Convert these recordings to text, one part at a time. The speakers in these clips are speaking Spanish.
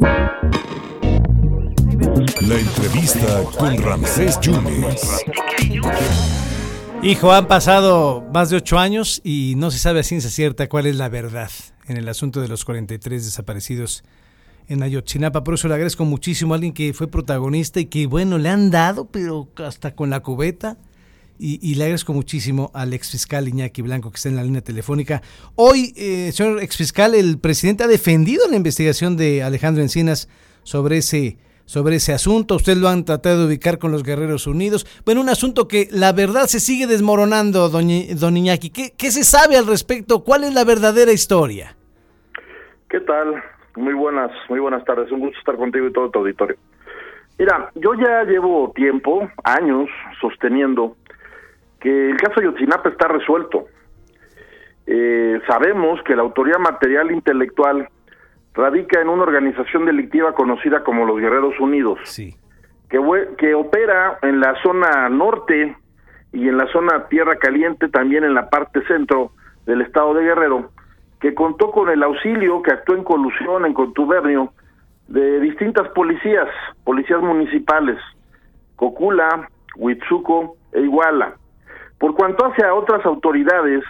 La entrevista con Ramsés Yunes. Hijo, han pasado más de ocho años y no se sabe a ciencia cierta cuál es la verdad en el asunto de los 43 desaparecidos en Ayotzinapa. Por eso le agradezco muchísimo a alguien que fue protagonista y que, bueno, le han dado, pero hasta con la cubeta. Y, le agradezco muchísimo al exfiscal Iñaki Blanco que está en la línea telefónica. Hoy, eh, señor exfiscal, el presidente ha defendido la investigación de Alejandro Encinas sobre ese sobre ese asunto. Usted lo han tratado de ubicar con los Guerreros Unidos. Bueno, un asunto que la verdad se sigue desmoronando, don Iñaki. ¿Qué, ¿Qué se sabe al respecto? ¿Cuál es la verdadera historia? ¿Qué tal? Muy buenas, muy buenas tardes. Un gusto estar contigo y todo tu auditorio. Mira, yo ya llevo tiempo, años, sosteniendo que el caso de Yotzinapa está resuelto. Eh, sabemos que la autoría material intelectual radica en una organización delictiva conocida como los Guerreros Unidos, sí. que, que opera en la zona norte y en la zona Tierra Caliente, también en la parte centro del estado de Guerrero, que contó con el auxilio, que actuó en colusión, en contubernio, de distintas policías, policías municipales, Cocula, Huitzuco e Iguala. Por cuanto hace a otras autoridades,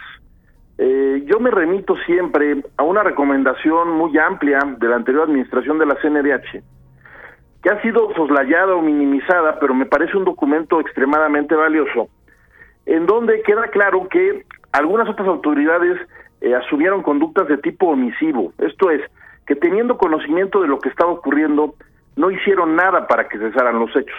eh, yo me remito siempre a una recomendación muy amplia de la anterior administración de la CNDH, que ha sido soslayada o minimizada, pero me parece un documento extremadamente valioso, en donde queda claro que algunas otras autoridades eh, asumieron conductas de tipo omisivo, esto es, que teniendo conocimiento de lo que estaba ocurriendo, no hicieron nada para que cesaran los hechos.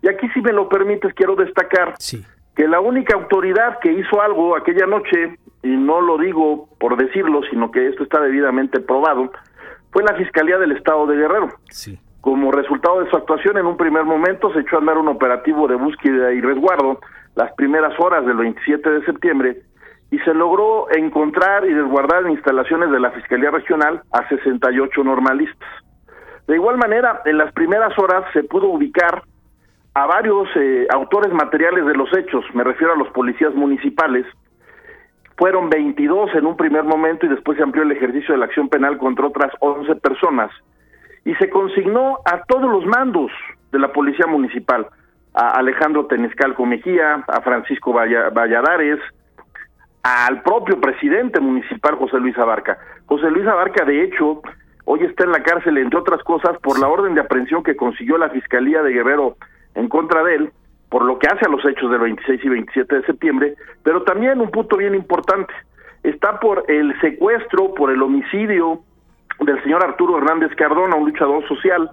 Y aquí, si me lo permites, quiero destacar sí que la única autoridad que hizo algo aquella noche, y no lo digo por decirlo, sino que esto está debidamente probado, fue la Fiscalía del Estado de Guerrero. Sí. Como resultado de su actuación, en un primer momento se echó a andar un operativo de búsqueda y resguardo las primeras horas del 27 de septiembre y se logró encontrar y resguardar en instalaciones de la Fiscalía Regional a 68 normalistas. De igual manera, en las primeras horas se pudo ubicar a varios eh, autores materiales de los hechos, me refiero a los policías municipales, fueron 22 en un primer momento y después se amplió el ejercicio de la acción penal contra otras 11 personas y se consignó a todos los mandos de la policía municipal, a Alejandro Tenescalco Mejía, a Francisco Valladares, al propio presidente municipal José Luis Abarca. José Luis Abarca, de hecho, hoy está en la cárcel, entre otras cosas, por la orden de aprehensión que consiguió la Fiscalía de Guerrero en contra de él por lo que hace a los hechos del 26 y 27 de septiembre, pero también un punto bien importante, está por el secuestro, por el homicidio del señor Arturo Hernández Cardona, un luchador social,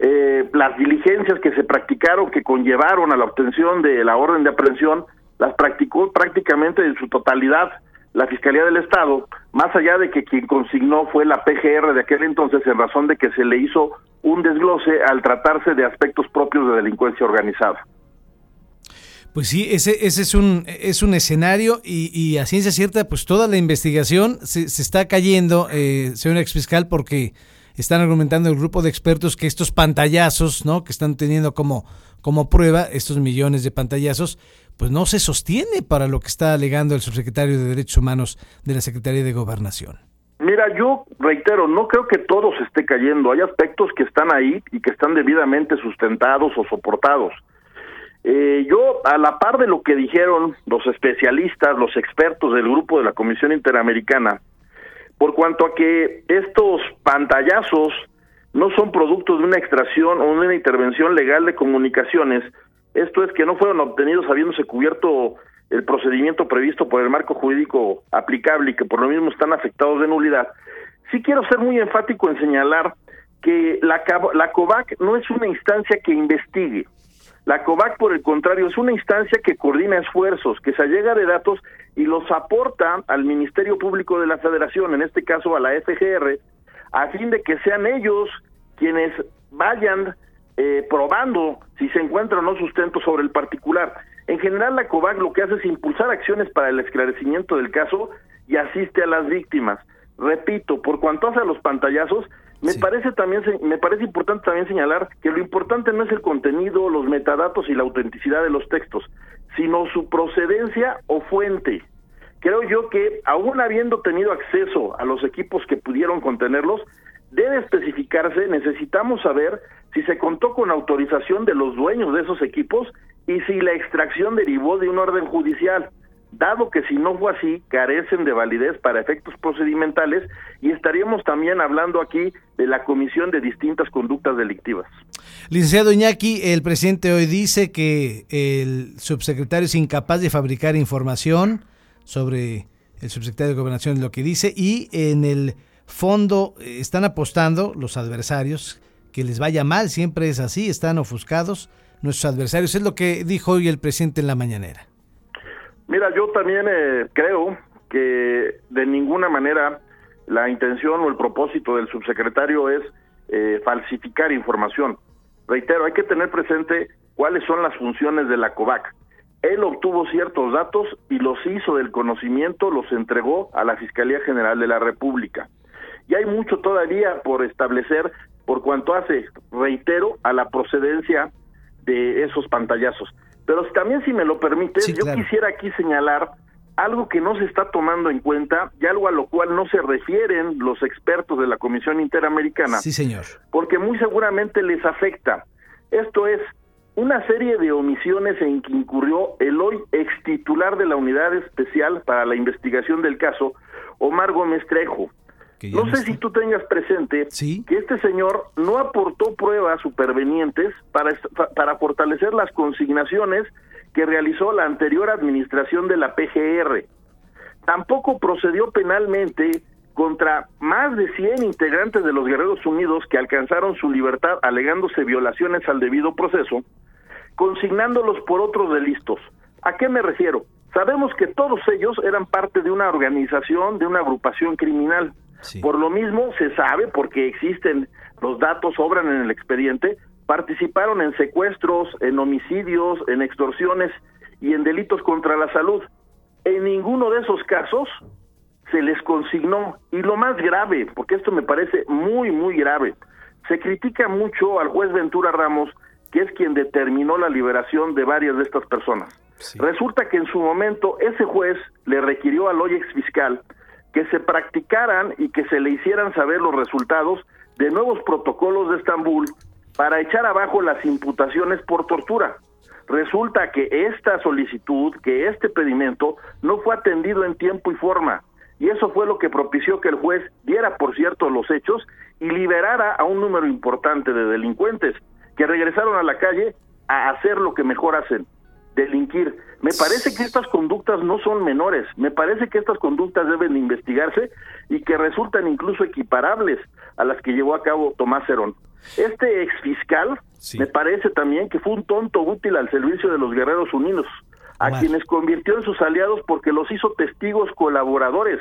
eh, las diligencias que se practicaron, que conllevaron a la obtención de la orden de aprehensión, las practicó prácticamente en su totalidad la Fiscalía del Estado, más allá de que quien consignó fue la PGR de aquel entonces en razón de que se le hizo un desglose al tratarse de aspectos propios de delincuencia organizada. Pues sí, ese, es un es un escenario y, a ciencia cierta, pues toda la investigación se, se está cayendo, eh, señor exfiscal, porque están argumentando el grupo de expertos que estos pantallazos, ¿no? Que están teniendo como, como prueba estos millones de pantallazos, pues no se sostiene para lo que está alegando el subsecretario de Derechos Humanos de la Secretaría de Gobernación. Mira, yo reitero, no creo que todo se esté cayendo. Hay aspectos que están ahí y que están debidamente sustentados o soportados. Eh, yo, a la par de lo que dijeron los especialistas, los expertos del grupo de la Comisión Interamericana, por cuanto a que estos pantallazos no son productos de una extracción o una intervención legal de comunicaciones, esto es que no fueron obtenidos habiéndose cubierto el procedimiento previsto por el marco jurídico aplicable y que por lo mismo están afectados de nulidad. Sí quiero ser muy enfático en señalar que la, la COVAC no es una instancia que investigue. La COVAC, por el contrario, es una instancia que coordina esfuerzos, que se allega de datos y los aporta al Ministerio Público de la Federación, en este caso a la FGR, a fin de que sean ellos quienes vayan eh, probando si se encuentra o no sustento sobre el particular. En general, la COVAC lo que hace es impulsar acciones para el esclarecimiento del caso y asiste a las víctimas. Repito, por cuanto hace a los pantallazos, me parece también me parece importante también señalar que lo importante no es el contenido, los metadatos y la autenticidad de los textos, sino su procedencia o fuente. Creo yo que aún habiendo tenido acceso a los equipos que pudieron contenerlos, debe especificarse, necesitamos saber si se contó con autorización de los dueños de esos equipos y si la extracción derivó de un orden judicial, dado que si no fue así, carecen de validez para efectos procedimentales y estaríamos también hablando aquí de la comisión de distintas conductas delictivas. Licenciado Iñaki, el presidente hoy dice que el subsecretario es incapaz de fabricar información sobre el subsecretario de Gobernación, lo que dice, y en el fondo eh, están apostando los adversarios que les vaya mal, siempre es así, están ofuscados nuestros adversarios. Es lo que dijo hoy el presidente en la mañanera. Mira, yo también eh, creo que de ninguna manera la intención o el propósito del subsecretario es eh, falsificar información. Reitero, hay que tener presente cuáles son las funciones de la COVAC. Él obtuvo ciertos datos y los hizo del conocimiento, los entregó a la Fiscalía General de la República. Y hay mucho todavía por establecer por cuanto hace, reitero, a la procedencia de esos pantallazos. Pero también, si me lo permites, yo quisiera aquí señalar algo que no se está tomando en cuenta y algo a lo cual no se refieren los expertos de la Comisión Interamericana. Sí, señor. Porque muy seguramente les afecta. Esto es una serie de omisiones en que incurrió el hoy ex titular de la Unidad Especial para la Investigación del caso, Omar Gómez Trejo, no, sé si tú tengas presente que este señor no aportó pruebas supervenientes para, para fortalecer las consignaciones que realizó la anterior administración de la PGR. Tampoco procedió penalmente contra más de 100 integrantes de los Guerreros Unidos que alcanzaron su libertad alegándose violaciones al debido proceso, consignándolos por otros delitos. ¿A qué me refiero? Sabemos que todos ellos eran parte de una organización, de una agrupación criminal. Por lo mismo, se sabe, porque existen los datos, obran en el expediente, participaron en secuestros, en homicidios, en extorsiones y en delitos contra la salud. En ninguno de esos casos se les consignó, y lo más grave, porque esto me parece muy, muy grave, se critica mucho al juez Ventura Ramos, que es quien determinó la liberación de varias de estas personas. Resulta que en su momento ese juez le requirió al hoy ex fiscal que se practicaran y que se le hicieran saber los resultados de nuevos protocolos de Estambul para echar abajo las imputaciones por tortura. Resulta que esta solicitud, que este pedimento, no fue atendido en tiempo y forma. Y eso fue lo que propició que el juez diera, por cierto, los hechos y liberara a un número importante de delincuentes que regresaron a la calle a hacer lo que mejor hacen, delinquir. Me parece que estas conductas no son menores, me parece que estas conductas deben investigarse y que resultan incluso equiparables a las que llevó a cabo Tomás Herón. Este ex fiscal me parece también que fue un tonto útil al servicio de los Guerreros Unidos, a quienes convirtió en sus aliados porque los hizo testigos colaboradores.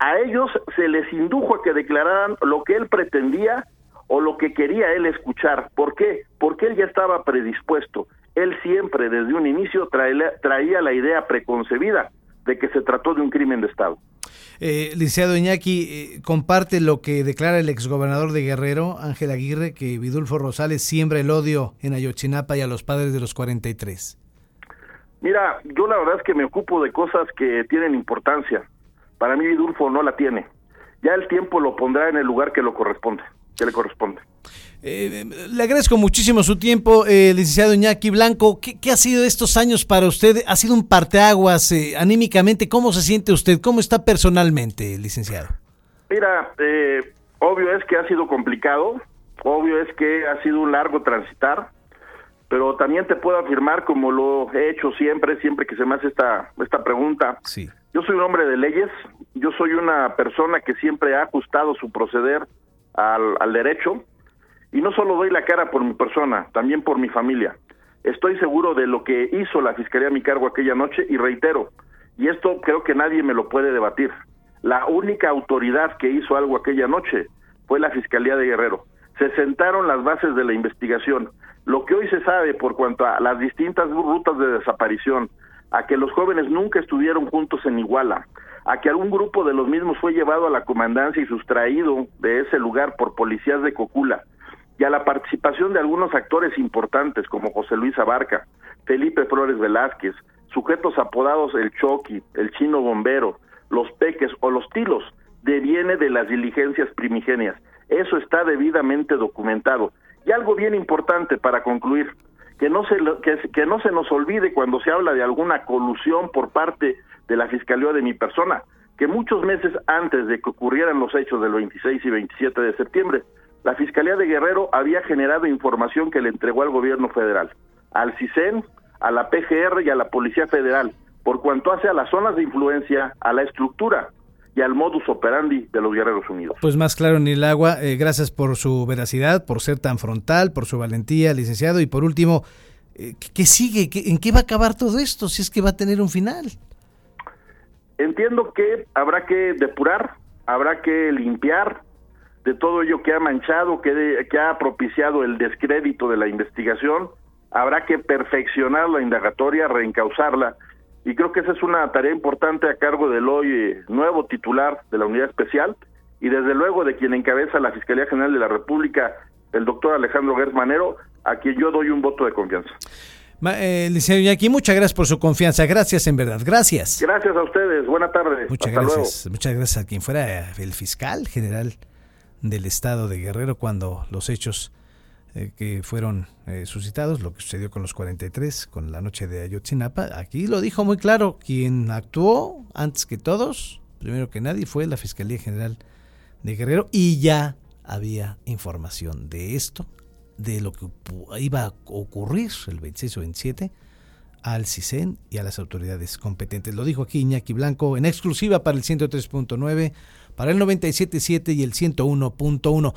A ellos se les indujo a que declararan lo que él pretendía o lo que quería él escuchar. ¿Por qué? Porque él ya estaba predispuesto él siempre desde un inicio traía, la idea preconcebida de que se trató de un crimen de Estado. Eh, licenciado Iñaki, eh, comparte lo que declara el exgobernador de Guerrero, Ángel Aguirre, que Vidulfo Rosales siembra el odio en Ayotzinapa y a los padres de los 43. Mira, yo la verdad es que me ocupo de cosas que tienen importancia. Para mí Vidulfo no la tiene. Ya el tiempo lo pondrá en el lugar que lo corresponde, que le corresponde. Eh, le agradezco muchísimo su tiempo, eh, licenciado Iñaki Blanco. ¿Qué, ha sido estos años para usted? ¿Ha sido un parteaguas eh, anímicamente? ¿Cómo se siente usted? ¿Cómo está personalmente, licenciado? Mira, eh, obvio es que ha sido complicado, obvio es que ha sido un largo transitar, pero también te puedo afirmar, como lo he hecho siempre, siempre que se me hace esta, esta pregunta, sí. yo soy un hombre de leyes, yo soy una persona que siempre ha ajustado su proceder al, al derecho, y no solo doy la cara por mi persona, también por mi familia. Estoy seguro de lo que hizo la Fiscalía a mi cargo aquella noche y reitero, y esto creo que nadie me lo puede debatir. La única autoridad que hizo algo aquella noche fue la Fiscalía de Guerrero. Se sentaron las bases de la investigación. Lo que hoy se sabe por cuanto a las distintas rutas de desaparición, a que los jóvenes nunca estuvieron juntos en Iguala, a que algún grupo de los mismos fue llevado a la comandancia y sustraído de ese lugar por policías de Cocula, y a la participación de algunos actores importantes como José Luis Abarca, Felipe Flores Velázquez, sujetos apodados el Choqui, el Chino Bombero, los Peques o los Tilos, deviene de las diligencias primigenias. Eso está debidamente documentado. Y algo bien importante para concluir, que no se que, que no se nos olvide cuando se habla de alguna colusión por parte de la Fiscalía de mi persona, que muchos meses antes de que ocurrieran los hechos del 26 y 27 de septiembre, la Fiscalía de Guerrero había generado información que le entregó al gobierno federal, al CISEN, a la PGR y a la Policía Federal, por cuanto hace a las zonas de influencia, a la estructura y al modus operandi de los Guerreros Unidos. Pues más claro ni el agua, eh, gracias por su veracidad, por ser tan frontal, por su valentía, licenciado, y por último, eh, ¿qué sigue? ¿En qué va a acabar todo esto? Si es que va a tener un final. Entiendo que habrá que depurar, habrá que limpiar de todo ello que ha manchado, que, que ha propiciado el descrédito de la investigación, habrá que perfeccionar la indagatoria, reencauzarla, y creo que esa es una tarea importante a cargo del hoy eh, nuevo titular de la unidad especial, y desde luego de quien encabeza la Fiscalía General de la República, el doctor Alejandro Gertz Manero, a quien yo doy un voto de confianza. Eh, licenciado Iñaki, muchas gracias por su confianza. Gracias, en verdad. Gracias. Gracias a ustedes. Buena tarde. Muchas gracias. Muchas gracias a quien fuera el fiscal general del estado de Guerrero cuando los hechos eh, que fueron eh, suscitados, lo que sucedió con los 43, con la noche de Ayotzinapa, aquí lo dijo muy claro, quien actuó antes que todos, primero que nadie, fue la Fiscalía General de Guerrero y ya había información de esto de lo que iba a ocurrir el 26 o 27 al CISEN y a las autoridades competentes. Lo dijo aquí Iñaki Blanco en exclusiva para el 103.9, para el 97.7 y el 101.1.